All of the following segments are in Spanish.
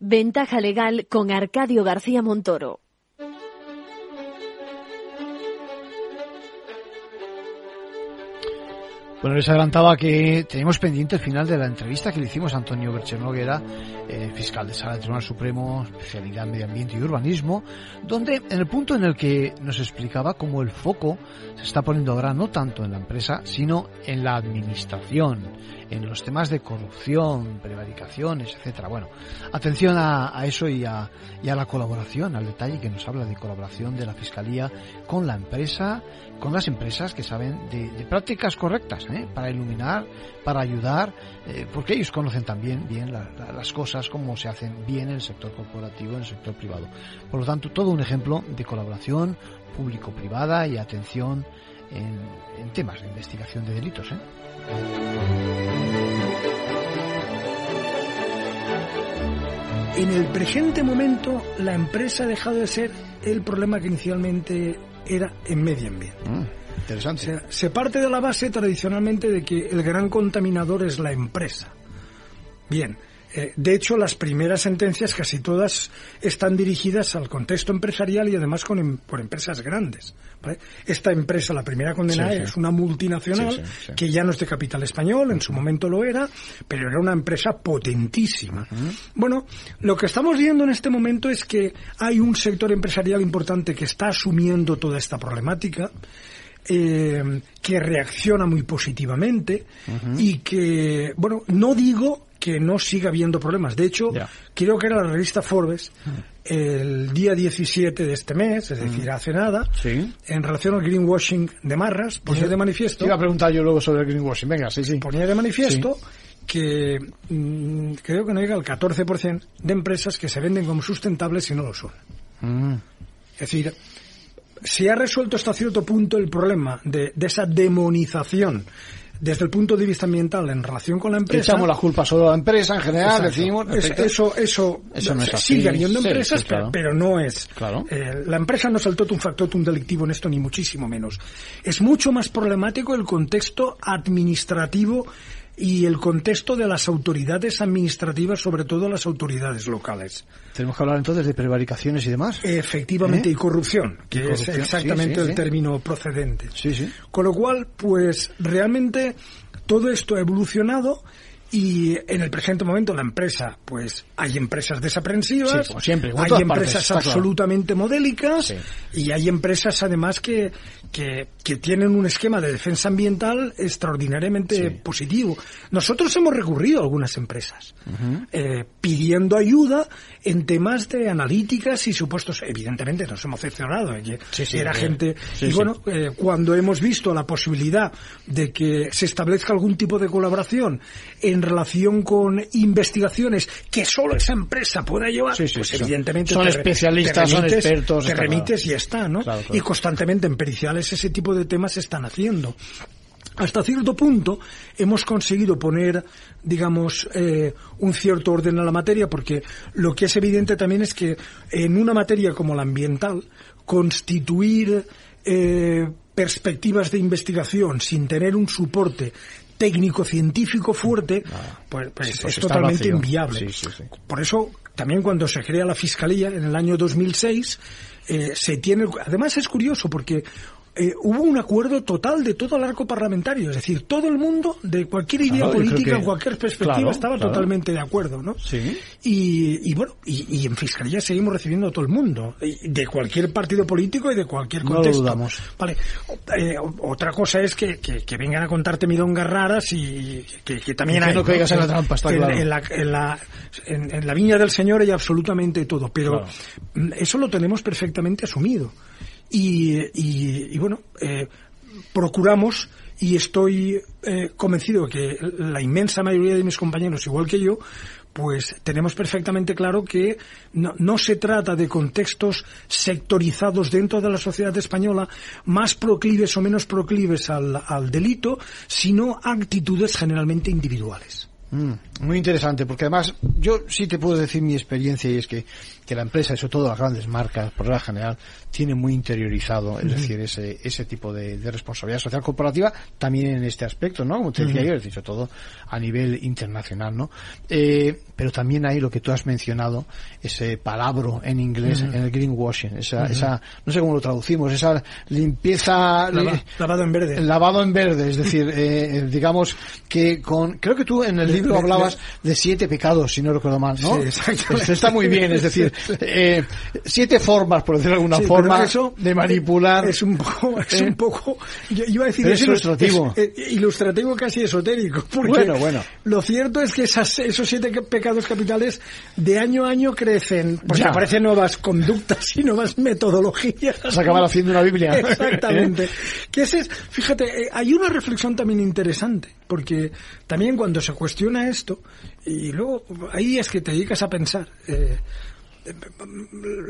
Ventaja legal con Arcadio García Montoro. Bueno, les adelantaba que tenemos pendiente el final de la entrevista que le hicimos a Antonio Bercher Noguera, eh, fiscal de Sala del Tribunal Supremo, especialidad en Medio Ambiente y Urbanismo, donde en el punto en el que nos explicaba cómo el foco se está poniendo ahora no tanto en la empresa, sino en la administración, en los temas de corrupción, prevaricaciones, etcétera. Bueno, atención a, eso y a, y a la colaboración, al detalle que nos habla de colaboración de la Fiscalía con la empresa, con las empresas que saben de, prácticas correctas ¿eh? para iluminar, para ayudar, eh, porque ellos conocen también bien las cosas, cómo se hacen bien en el sector corporativo, en el sector privado. Por lo tanto, todo un ejemplo de colaboración público-privada y atención en, en, temas de investigación de delitos. ¿eh? En el presente momento, la empresa ha dejado de ser el problema que inicialmente era en medio ambiente. Mm, interesante. se parte de la base tradicionalmente de que el gran contaminador es la empresa. Bien, eh, de hecho, las primeras sentencias casi todas están dirigidas al contexto empresarial y además con, em, por empresas grandes. Esta empresa, la primera condenada, es una multinacional que ya no es de capital español, en su momento lo era, pero era una empresa potentísima. Bueno, lo que estamos viendo en este momento es que hay un sector empresarial importante que está asumiendo toda esta problemática. Eh, que reacciona muy positivamente y que, bueno, no digo que no siga habiendo problemas. De hecho, creo que era la revista Forbes el día 17 de este mes, es decir, hace nada, en relación al greenwashing de Marras, ponía de manifiesto... Iba a preguntar yo luego sobre el greenwashing, venga, sí, sí. Ponía de manifiesto que mm, creo que no llega al 14% de empresas que se venden como sustentables y no lo son. Mm. Es decir, se ha resuelto hasta cierto punto el problema de, de esa demonización desde el punto de vista ambiental en relación con la empresa. Echamos la culpa solo a la empresa en general, decimos. eso, eso, no es sigue habiendo empresas, pero, no es. Claro. Eh, la empresa no saltó un factor un delictivo en esto, ni muchísimo menos. Es mucho más problemático el contexto administrativo y el contexto de las autoridades administrativas, sobre todo las autoridades locales. Tenemos que hablar entonces de prevaricaciones y demás. Efectivamente, ¿Eh? y corrupción, que es exactamente el término procedente. Con lo cual, pues realmente todo esto ha evolucionado y en el presente momento la empresa, pues hay empresas desaprensivas, siempre, hay empresas absolutamente modélicas y hay empresas además que, que, que, tienen un esquema de defensa ambiental extraordinariamente positivo. Nosotros hemos recurrido a algunas empresas eh, pidiendo ayuda en temas de analíticas y supuestos. Evidentemente nos hemos decepcionado. ¿eh? era gente. y bueno, eh, cuando hemos visto la posibilidad de que se establezca algún tipo de colaboración en relación con investigaciones que solo esa empresa pueda llevar, pues evidentemente son especialistas, son expertos, te remites y ya está, ¿no? Y constantemente en periciales ese tipo de temas se están haciendo. Hasta cierto punto hemos conseguido poner, digamos, eh, un cierto orden a la materia, porque lo que es evidente también es que en una materia como la ambiental, constituir eh, perspectivas de investigación sin tener un soporte técnico-científico fuerte, ah, pues, pues, es totalmente inviable. Por eso, también cuando se crea la Fiscalía en el año 2006, eh, se tiene... Además es curioso porque eh, hubo un acuerdo total de todo el arco parlamentario, es decir, todo el mundo, de cualquier idea política, en cualquier perspectiva, estaba totalmente de acuerdo, ¿no? Sí. Y, bueno, y, en Fiscalía seguimos recibiendo a todo el mundo, de cualquier partido político y de cualquier contexto. No lo dudamos. Vale, eh, otra cosa es que, que, vengan a contarte milongas raras y que, también hay... No caigas en la trampa, está claro. En la, en, la, en, la viña del Señor hay absolutamente todo, pero eso lo tenemos perfectamente asumido. Y, bueno, eh, procuramos y estoy eh, convencido que la inmensa mayoría de mis compañeros, igual que yo, pues tenemos perfectamente claro que no, no, se trata de contextos sectorizados dentro de la sociedad española, más proclives o menos proclives al, al delito, sino actitudes generalmente individuales. Mm, muy interesante, porque además yo sí te puedo decir mi experiencia y es que, que la empresa, sobre todo las grandes marcas, por la general, tiene muy interiorizado, es decir, ese, ese tipo de, de, responsabilidad social corporativa también en este aspecto, ¿no? Como te decía yo, es decir, sobre todo a nivel internacional, ¿no? Eh, pero también hay lo que tú has mencionado, ese palabro en inglés, en el greenwashing, esa, esa, no sé cómo lo traducimos, esa limpieza... Lava, lavado en verde. Lavado en verde, es decir, eh, digamos que con, creo que tú en el libro hablabas de siete pecados, si no recuerdo mal, ¿no? Sí. Está muy bien, es decir, eh, siete formas, por decirlo de alguna Sí, forma, eso de manipular. Es un poco, es Eh, un poco, yo iba a decir pero es ilustrativo. es, eh, ilustrativo casi esotérico, porque Bueno, bueno. lo cierto es que esas, esos siete pecados capitales de año a año crecen, porque Ya. aparecen nuevas conductas y nuevas metodologías. A acabar haciendo una Biblia. Exactamente. Que ese es, fíjate, eh, hay una reflexión también interesante, porque también cuando se cuestiona esto, y luego hay días que te dedicas a pensar, eh,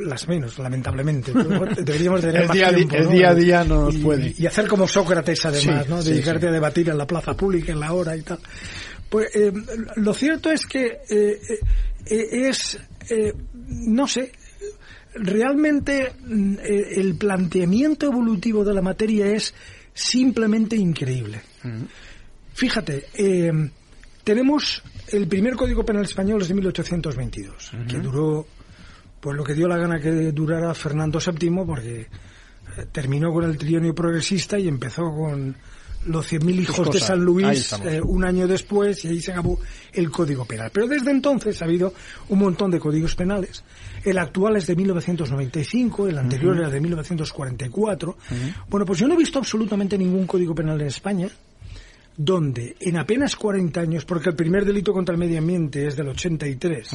las menos, lamentablemente. Deberíamos tener El más día tiempo, el ¿no? día a día no nos y, puede. Y hacer como Sócrates, además, Sí, ¿no? Dedicarte sí. a debatir en la plaza pública, en la hora y tal. Pues eh, lo cierto es que eh, es, eh, no sé, realmente mm, el planteamiento evolutivo de la materia es simplemente increíble. Fíjate, eh, tenemos el primer Código Penal español es de 1822, que duró pues lo que dio la gana que durara Fernando VII porque eh, terminó con el trienio progresista y empezó con los 100.000 hijos de. San Luis eh, un año después y ahí se acabó el Código Penal. Pero desde entonces ha habido un montón de códigos penales. El actual es de 1995, el anterior era de 1944. Bueno, pues yo no he visto absolutamente ningún Código Penal en España donde en apenas 40 años, porque el primer delito contra el medio ambiente es del 83,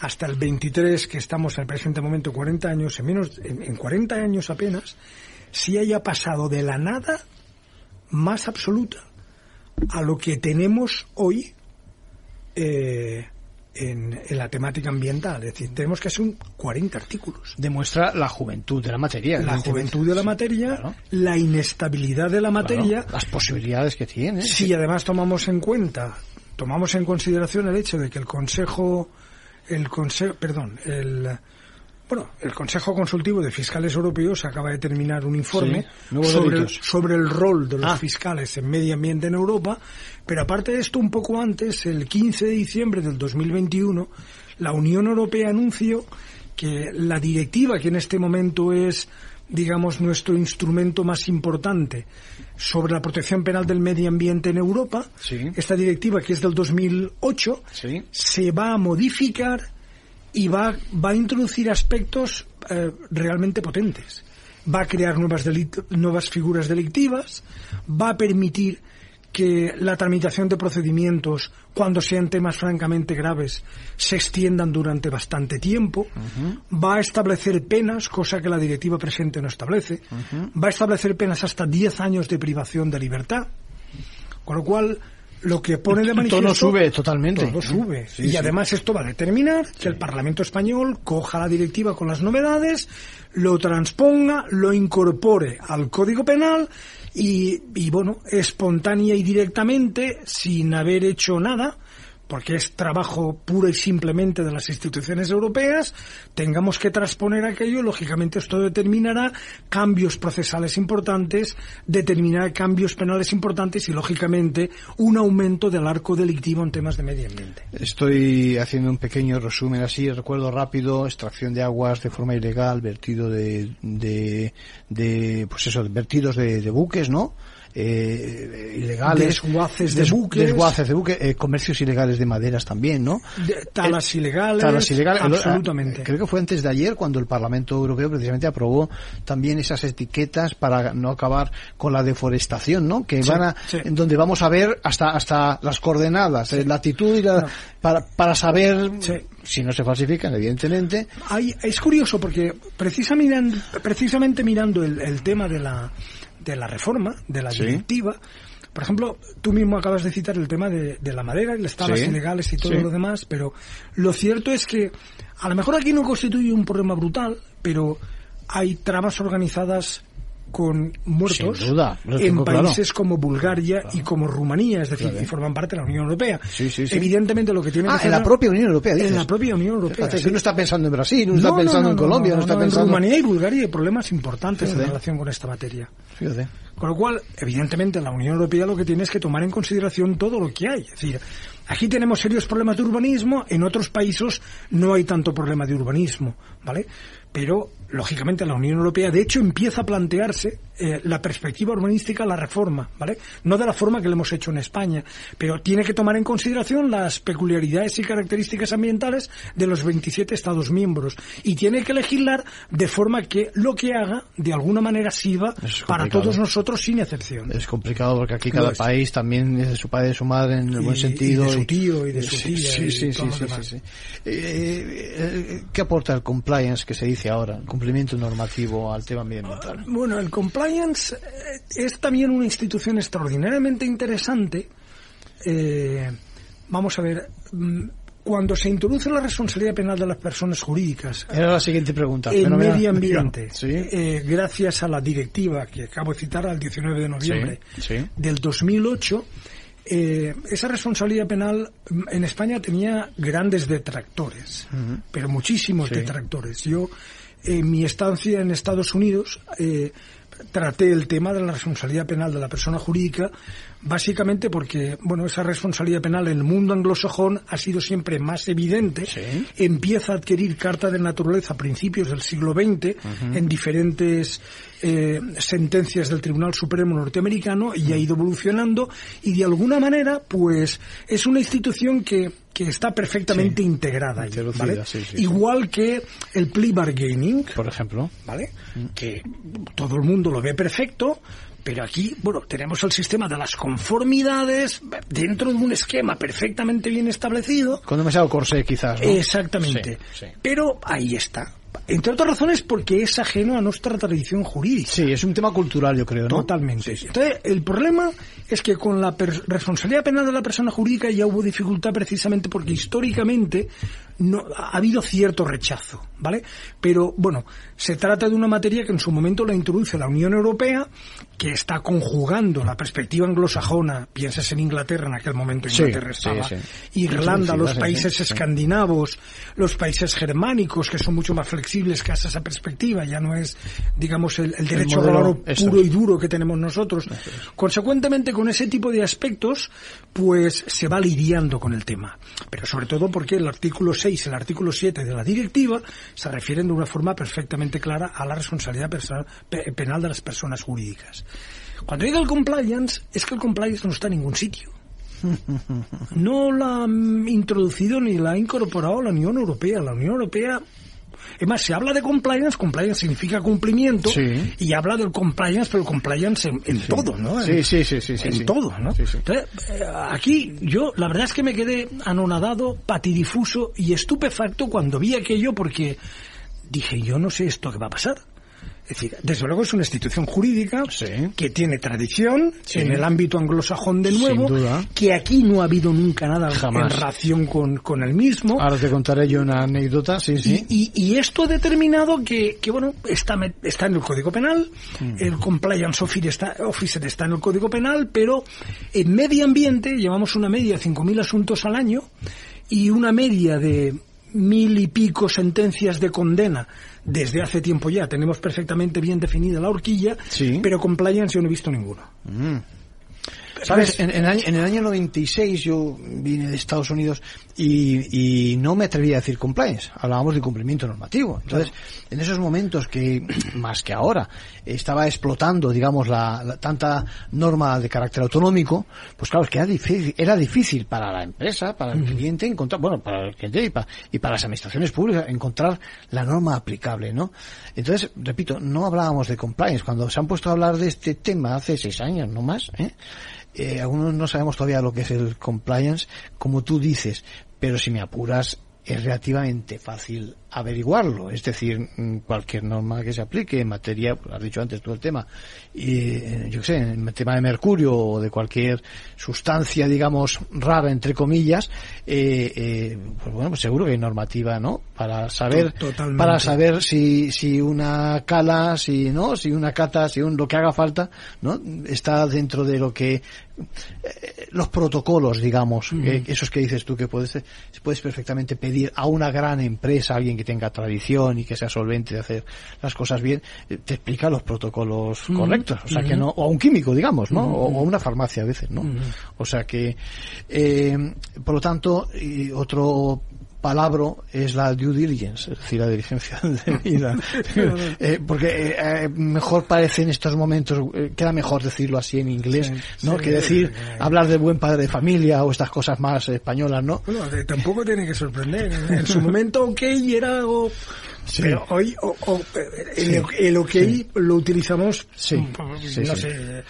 hasta el 23 que estamos en el presente momento, 40 años, en menos, en, en 40 años apenas, si haya pasado de la nada más absoluta a lo que tenemos hoy eh, en, en la temática ambiental. Es decir, tenemos que hacer un 40 artículos. Demuestra la juventud de la materia. La juventud de la materia, Claro. la inestabilidad de la Claro, materia, las posibilidades que tiene. si además tomamos en cuenta, tomamos en consideración el hecho de que el Consejo, el Consejo, perdón, el, bueno, el Consejo Consultivo de Fiscales Europeos acaba de terminar un informe Sí, sobre el, delitos. sobre el rol de los Ah. fiscales en medio ambiente en Europa, pero aparte de esto, un poco antes, el 15 de diciembre del 2021, la Unión Europea anunció que la directiva que en este momento es digamos nuestro instrumento más importante sobre la protección penal del medio ambiente en Europa, Sí. esta directiva que es del 2008, Sí. se va a modificar y va, va a introducir aspectos eh, realmente potentes. Va a crear nuevas, nuevas figuras delictivas, va a permitir que la tramitación de procedimientos, cuando sean temas francamente graves, se extiendan durante bastante tiempo, va a establecer penas, cosa que la directiva presente no establece, va a establecer penas hasta 10 años de privación de libertad, con lo cual lo que pone de manifiesto sube totalmente. todo sube. Sí, y sí. además esto va a determinar que el Parlamento español coja la directiva con las novedades, lo transponga, lo incorpore al Código Penal y, y bueno, espontánea y directamente, sin haber hecho nada, porque es trabajo puro y simplemente de las instituciones europeas, tengamos que transponer aquello, lógicamente esto determinará cambios procesales importantes, determinará cambios penales importantes y lógicamente un aumento del arco delictivo en temas de medio ambiente. Estoy haciendo un pequeño resumen así, recuerdo rápido, extracción de aguas de forma ilegal, vertido de, de, de pues eso, vertidos de, de buques, ¿no? Eh, ilegales. Desguaces de Des- buques. Desguaces de buques, eh, comercios ilegales de maderas también, ¿no? De- talas Eh, ilegales, talas ilegales. absolutamente. Eh, Creo que fue antes de ayer cuando el Parlamento Europeo precisamente aprobó también esas etiquetas para no acabar con la deforestación, ¿no? Que Sí, van a, sí. en donde vamos a ver hasta hasta las coordenadas, eh, latitud y la, No. para para saber Sí. si no se falsifican, evidentemente. Hay- es curioso porque precisamente mirando el, el tema de la, de la reforma, de la Sí. directiva, por ejemplo, tú mismo acabas de citar el tema de, de la madera y las tablas Sí. ilegales y todo lo demás, pero lo cierto es que a lo mejor aquí no constituye un problema brutal, pero hay tramas organizadas con muertos Sin duda, lo en claro. países como Bulgaria y como Rumanía, es decir, que forman parte de la Unión Europea. Sí, sí, sí. Evidentemente lo que tiene Ah, en la propia Unión Europea, en dices. la propia Unión Europea. Que no está pensando en Brasil, no, está pensando en Colombia, no, está pensando... En Rumanía y Bulgaria hay problemas importantes Fíjate. en relación con esta materia. Fíjate. Con lo cual, evidentemente, la Unión Europea lo que tiene es que tomar en consideración todo lo que hay. Es decir, aquí tenemos serios problemas de urbanismo, en otros países no hay tanto problema de urbanismo, ¿vale? Pero, lógicamente, la Unión Europea, de hecho, empieza a plantearse eh, la perspectiva urbanística, la reforma, ¿vale? No de la forma que lo hemos hecho en España, pero tiene que tomar en consideración las peculiaridades y características ambientales de los 27 Estados miembros y tiene que legislar de forma que lo que haga, de alguna manera, sirva para complicado. todos nosotros sin excepción. Es complicado porque aquí cada país también es de su padre y de su madre en el Y- buen y sentido. de su tío y de su tía Sí, y sí, sí, sí. Eh, eh, ¿Qué aporta el compliance que se dice ahora, el cumplimiento normativo al tema medioambiental? Bueno, el compliance eh, es también una institución extraordinariamente interesante. Eh, vamos a ver, mm, cuando se introduce la responsabilidad penal de las personas jurídicas Era la siguiente pregunta. en Fenomenal. medio ambiente, Sí, eh, gracias a la directiva que acabo de citar al 19 de noviembre Sí, sí. del 2008, eh, esa responsabilidad penal mm, en España tenía grandes detractores, pero muchísimos detractores. Yo, en mi estancia en Estados Unidos, eh, traté el tema de la responsabilidad penal de la persona jurídica, básicamente porque, bueno, esa responsabilidad penal en el mundo anglosajón ha sido siempre más evidente, Sí. empieza a adquirir carta de naturaleza a principios del siglo XX en diferentes eh, sentencias del Tribunal Supremo norteamericano y ha ido evolucionando y de alguna manera pues es una institución que, que está perfectamente Sí. integrada ahí, Introducida, ¿vale? sí, sí, sí. igual que el plea bargaining Por ejemplo. ¿vale? Que todo el mundo lo ve perfecto, pero aquí, bueno, tenemos el sistema de las conformidades dentro de un esquema perfectamente bien establecido. Con demasiado corsé, quizás, ¿no? Exactamente. Sí, sí. Pero ahí está. Entre otras razones porque es ajeno a nuestra tradición jurídica. Sí, es un tema cultural, yo creo, ¿no? Totalmente. Entonces, el problema es que con la responsabilidad penal de la persona jurídica ya hubo dificultad precisamente porque históricamente no, ha habido cierto rechazo, ¿vale? Pero, bueno, se trata de una materia que en su momento la introduce la Unión Europea, que está conjugando la perspectiva anglosajona, piensas en Inglaterra, en aquel momento Inglaterra sí, estaba, sí. Irlanda, los países escandinavos, los países germánicos, que son mucho más flexibles que hasta esa perspectiva, ya no es, digamos, el, el derecho eso puro y duro que tenemos nosotros. Consecuentemente, con ese tipo de aspectos, pues se va lidiando con el tema. Pero sobre todo porque el artículo 6 y el artículo 7 de la directiva se refieren de una forma perfectamente clara a la responsabilidad perso- pe- penal de las personas jurídicas. Cuando llega el compliance, es que el compliance no está en ningún sitio. No la han introducido ni la ha incorporado la Unión Europea. La Unión Europea es más, se habla de compliance, compliance significa cumplimiento, Sí. y habla del compliance, pero compliance en, en todo, ¿no? Sí, En- sí, sí, sí, sí, en todo, ¿no? Sí, sí. Entonces, eh, aquí yo, la verdad es que me quedé anonadado, patidifuso y estupefacto cuando vi aquello porque dije, yo no sé esto que va a pasar. Es decir, desde luego es una institución jurídica Sí. que tiene tradición Sí. en el ámbito anglosajón de nuevo, Sin duda. que aquí no ha habido nunca nada Jamás. en relación con, con el mismo. Ahora te contaré yo una anécdota, sí, sí. Y, y- y esto ha determinado que, que, bueno, está, está en el Código Penal, Mm. el Compliance Officer está, Officer está en el Código Penal, pero en medio ambiente llevamos una media de 5.000 asuntos al año y una media de mil y pico sentencias de condena desde hace tiempo ya. Tenemos perfectamente bien definida la horquilla, Sí. pero compliance yo no he visto ninguno. Mm. ¿Sabes? En, en año- en el año 96 yo vine de Estados Unidos y, y no me atreví a decir compliance, hablábamos de cumplimiento normativo. Entonces, en esos momentos que, más que ahora, estaba explotando, digamos, la, la- tanta norma de carácter autonómico, pues claro, es que era difícil, era difícil para la empresa, para el cliente encontrar, bueno, para el cliente y para, y para las administraciones públicas encontrar la norma aplicable, ¿no? Entonces, repito, no hablábamos de compliance. Cuando se han puesto a hablar de este tema hace seis años, no más, ¿eh? Eh, algunos no sabemos todavía lo que es el compliance, como tú dices, pero si me apuras, es relativamente fácil averiguarlo. Es decir, mm, cualquier norma que se aplique en materia, has dicho antes todo el tema, y eh, yo qué sé, en el tema de mercurio o de cualquier sustancia, digamos, rara, entre comillas, eh, eh, pues bueno, pues seguro que hay normativa, ¿no? Para saber, Totalmente. para saber si, si una cala, si, ¿no? Si una cata, si un, lo que haga falta, ¿no? Está dentro de lo que, los protocolos, digamos, que- esos que dices tú que puedes, puedes perfectamente pedir a una gran empresa, alguien que tenga tradición y que sea solvente de hacer las cosas bien, eh, te explica los protocolos correctos, o sea que no, o a un químico, digamos, ¿no? O, o a una farmacia a veces, ¿no? O sea que, eh, por lo tanto, y otro palabra es la due diligence, es decir, la diligencia de vida. Eh, porque eh, eh, mejor parece en estos momentos, eh, queda mejor decirlo así en inglés, Sí, ¿no? sí, que decir, hablar de buen padre de familia o estas cosas más españolas, ¿no? Bueno, tampoco tiene que sorprender. En, en su momento, ok, era algo... Sí. Pero hoy o- o- el, el ok lo utilizamos, mm, no sé,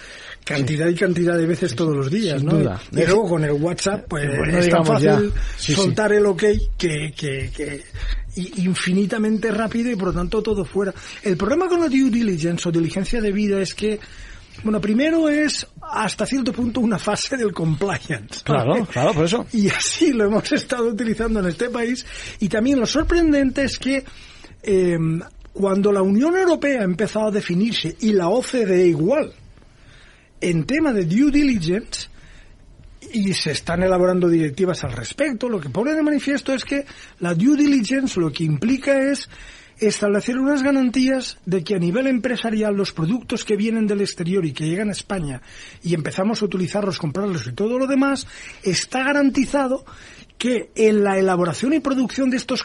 cantidad y cantidad de veces todos los días, Sin ¿no? duda. Y luego con el WhatsApp, pues Bueno, es tan fácil soltar el ok que, que, que infinitamente rápido y por lo tanto todo fuera. El problema con la due diligence o diligencia de vida es que bueno, primero es hasta cierto punto una fase del compliance. Claro, claro, por eso. Y así lo hemos estado utilizando en este país. Y también lo sorprendente es que eh, cuando la Unión Europea ha empezado a definirse, y la OCDE igual, en tema de due diligence, y se están elaborando directivas al respecto, lo que pone de manifiesto es que la due diligence lo que implica es establecer unas garantías de que a nivel empresarial los productos que vienen del exterior y que llegan a España y empezamos a utilizarlos, comprarlos y todo lo demás, está garantizado que en la elaboración y producción de estos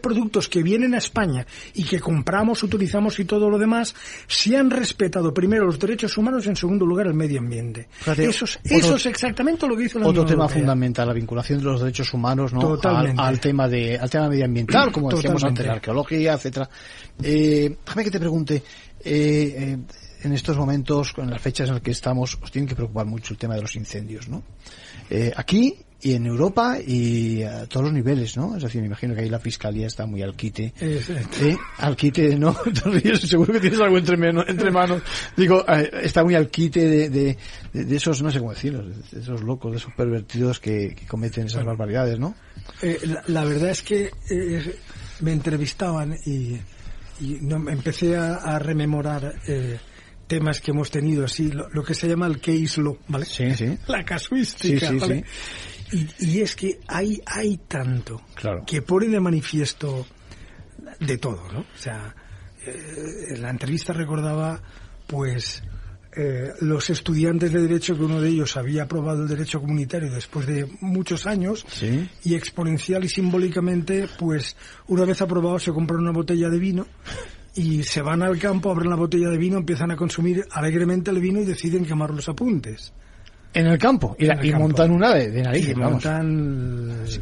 productos que vienen a España y que compramos, utilizamos y todo lo demás, se han respetado primero los derechos humanos y en segundo lugar el medio ambiente. Fíjate, eso, es, otro- eso es exactamente lo que hizo la Otro Unión tema Europea. fundamental, la vinculación de los derechos humanos, ¿no? Al, tema de, al tema medioambiental, como decíamos Totalmente. antes, la arqueología, etcétera. Eh, déjame que te pregunte, eh, eh, en estos momentos, con las fechas en las que estamos, os tiene que preocupar mucho el tema de los incendios, ¿no? Eh, aquí y en Europa y a todos los niveles, ¿no? Es decir, me imagino que ahí la fiscalía está muy al quite. Sí, al quite, ¿no? Seguro que tienes algo entre, entre manos. Digo, eh, está muy al quite de, de, de- esos, no sé cómo decirlo, de esos locos, de esos pervertidos que, que cometen esas barbaridades, ¿no? Eh, la, la verdad es que eh, me entrevistaban y, y no, empecé a, a rememorar eh, temas que hemos tenido así, lo, lo que se llama el case law, ¿vale? Sí, sí. La casuística, Sí, sí, ¿vale? Y, y es que hay, hay tanto Claro. que pone de manifiesto de todo, ¿no? O sea, eh, en la entrevista recordaba, pues, eh, los estudiantes de Derecho, que uno de ellos había aprobado el Derecho Comunitario después de muchos años, Sí. y exponencial y simbólicamente, pues, una vez aprobado se compran una botella de vino y se van al campo, abren la botella de vino, empiezan a consumir alegremente el vino y deciden quemar los apuntes. En el campo. Y, la- En el y campo. montan una de, de narices, y vamos. montan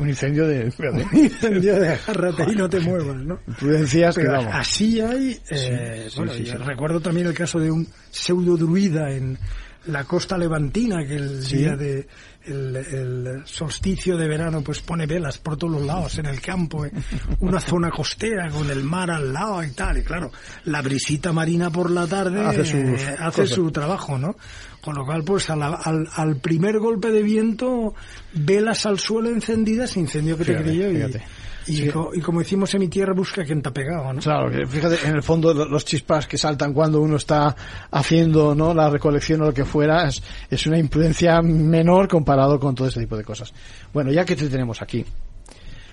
Un incendio de... un incendio de agárrate y no te muevas, ¿no? Prudencias que Pero vamos. así hay, eh, sí, bueno, sí, recuerdo también el caso de un pseudo druida en la costa levantina que el día de el, el solsticio de verano pues pone velas por todos los lados en el campo, eh, una zona costera con el mar al lado y tal, y claro, la brisita marina por la tarde Hace sus eh, hace su trabajo, ¿no? Con lo cual, pues a la- al, al primer golpe de viento, velas al suelo encendidas, incendio que te creyó y, fíjate. Y, como decimos en mi tierra, busca quien te ha pegado, ¿no? Claro, que fíjate, en el fondo lo- los chispas que saltan cuando uno está haciendo no la recolección o lo que fuera es, es una imprudencia menor comparado con todo este tipo de cosas. Bueno, ya que te tenemos aquí,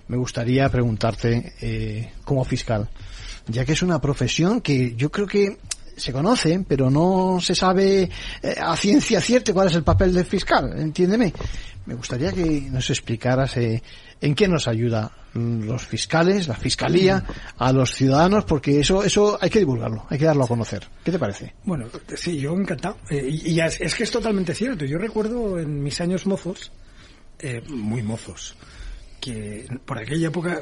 me gustaría preguntarte eh, como fiscal, ya que es una profesión que yo creo que se conoce, pero no se sabe eh, a ciencia cierta cuál es el papel del fiscal, entiéndeme. Me gustaría que nos explicaras eh, en qué nos ayuda mm, los fiscales, la fiscalía, a los ciudadanos, porque eso eso hay que divulgarlo, hay que darlo a conocer. ¿Qué te parece? Bueno, sí, yo encantado. Eh, y y es, es que es totalmente cierto. Yo recuerdo en mis años mozos, eh, muy mozos, que por aquella época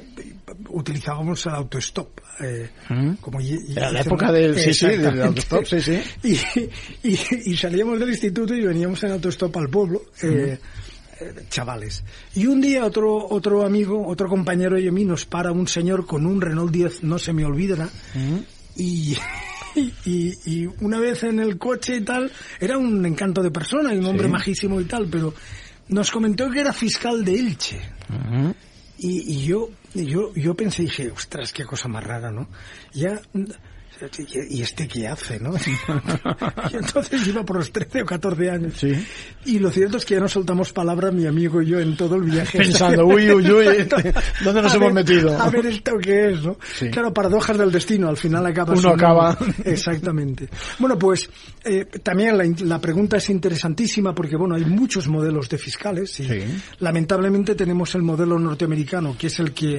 utilizábamos el autostop. Eh, Mm. como y- y- Era la época del- sí, sí, del autostop, sí, sí. Y, salíamos del instituto y veníamos en autostop al pueblo. eh, eh, chavales. Y un día otro otro amigo, otro compañero a mí nos para un señor con un Renault 10, no se me olvidará, y, y, y una vez en el coche y tal, era un encanto de persona y un hombre Sí. majísimo y tal, pero nos comentó que era fiscal de Elche. Y, y yo, yo, yo pensé, dije, ostras, qué cosa más rara, ¿no? Ya, ¿y este qué hace, no? y entonces iba por los 13 o 14 años. Sí. Y lo cierto es que ya no soltamos palabra mi amigo y yo en todo el viaje. Pensando, uy, uy, uy, este, ¿dónde nos A hemos ver- metido? A ver esto qué es, ¿no? Sí. Claro, paradojas del destino, al final acaba Uno siendo- acaba. Exactamente. Bueno, pues eh, también la, la pregunta es interesantísima porque, bueno, hay muchos modelos de fiscales y Sí. lamentablemente tenemos el modelo norteamericano, que es el que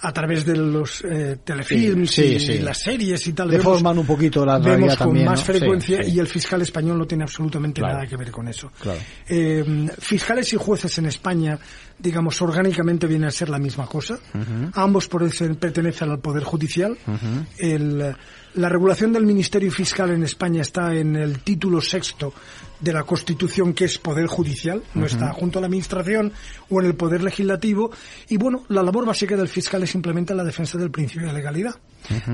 a través de los eh, telefilms Sí, sí, y sí. las series y tal Deforman un poquito la vemos realidad con también, más ¿no? frecuencia y el fiscal español no tiene absolutamente Claro. nada que ver con eso. Claro. Eh, fiscales y jueces en España, digamos, orgánicamente vienen a ser la misma cosa. Ambos pertenecen, pertenecen al Poder Judicial. El, la regulación del Ministerio Fiscal en España está en el título sexto de la Constitución, que es Poder Judicial, no está junto a la Administración o en el Poder Legislativo. Y bueno, la labor básica del fiscal simplemente la defensa del principio de legalidad.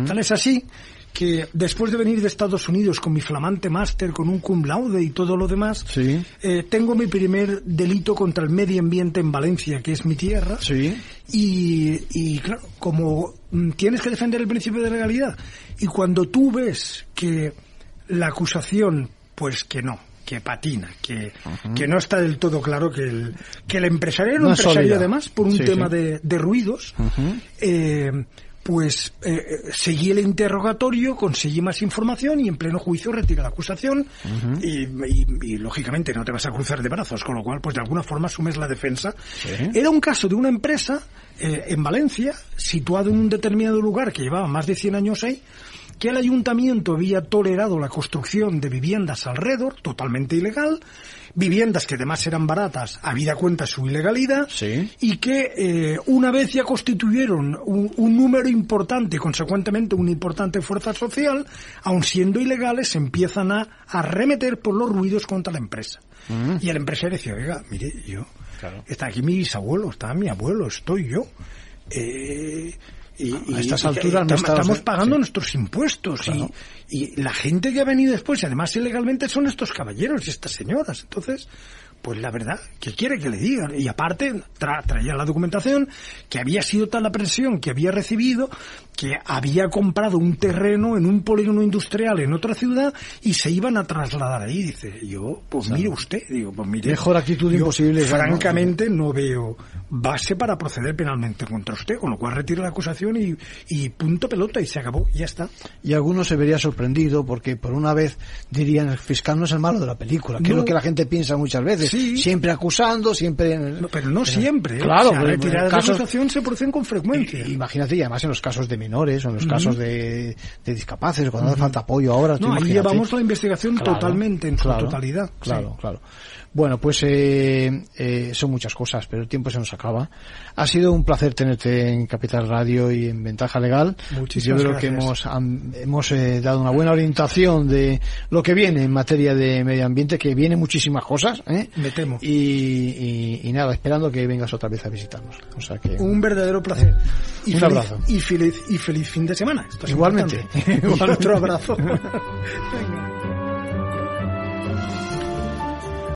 Tal es así que después de venir de Estados Unidos con mi flamante máster, con un cum laude y todo lo demás, Sí. eh, tengo mi primer delito contra el medio ambiente en Valencia, que es mi tierra. Sí. Y, y claro, como mm, tienes que defender el principio de legalidad, y cuando tú ves que la acusación, pues que no, que patina, que, que no está del todo claro que el, que el empresario era un empresario además por un Sí, tema sí. De, de ruidos, eh, pues eh, seguí el interrogatorio, conseguí más información y en pleno juicio retira la acusación. Y, y- y, lógicamente no te vas a cruzar de brazos, con lo cual pues de alguna forma asumes la defensa. Era un caso de una empresa eh, en Valencia, situado en un determinado lugar que llevaba más de 100 años ahí, que el ayuntamiento había tolerado la construcción de viviendas alrededor, totalmente ilegal, viviendas que además eran baratas, habida cuenta su ilegalidad, Sí. y que eh, una vez ya constituyeron un, un número importante, consecuentemente una importante fuerza social, aun siendo ilegales, empiezan a arremeter por los ruidos contra la empresa. Y el empresario decía, oiga, mire, yo, Claro. está aquí mi bisabuelo, está mi abuelo, estoy yo. Eh, y, A estas y- alturas no estamos pagando sí. nuestros impuestos Claro. y, y la gente que ha venido después, y además ilegalmente, son estos caballeros y estas señoras. Entonces, pues la verdad, ¿qué quiere que le digan? Y aparte, tra- traía la documentación que había sido tal la presión que había recibido que había comprado un terreno en un polígono industrial en otra ciudad y se iban a trasladar ahí. Dice, yo, pues mire usted, digo, pues mire. Mejor actitud yo, imposible. Francamente, no veo base para proceder penalmente contra usted, con lo cual retiro la acusación y, y punto pelota y se acabó, ya está. Y algunos se vería sorprendido porque por una vez dirían el fiscal no es el malo de la película, que es lo que la gente piensa muchas veces. Sí. Siempre acusando, siempre... No, pero no siempre. ¿eh? Claro, o sea, pero retiradas casos- de acusación se producen con frecuencia. Imagínate, y además en los casos de menores o en los casos de, de discapaces, cuando hace falta apoyo ahora. no, ahí llevamos la investigación Claro, totalmente, en claro, su totalidad. Claro, sí. claro. Bueno, pues eh, eh, son muchas cosas, pero el tiempo se nos acaba. Ha sido un placer tenerte en Capital Radio y en Ventaja Legal. Muchísimas Yo creo que gracias. hemos, am- hemos eh, dado una buena orientación de lo que viene en materia de medio ambiente, que viene muchísimas cosas. ¿eh? Me temo. Y, y- y nada, esperando que vengas otra vez a visitarnos. O sea que... Un verdadero placer. Y Un feliz, abrazo. Y feliz, y feliz fin de semana. Esto es Igualmente. otro abrazo. Venga.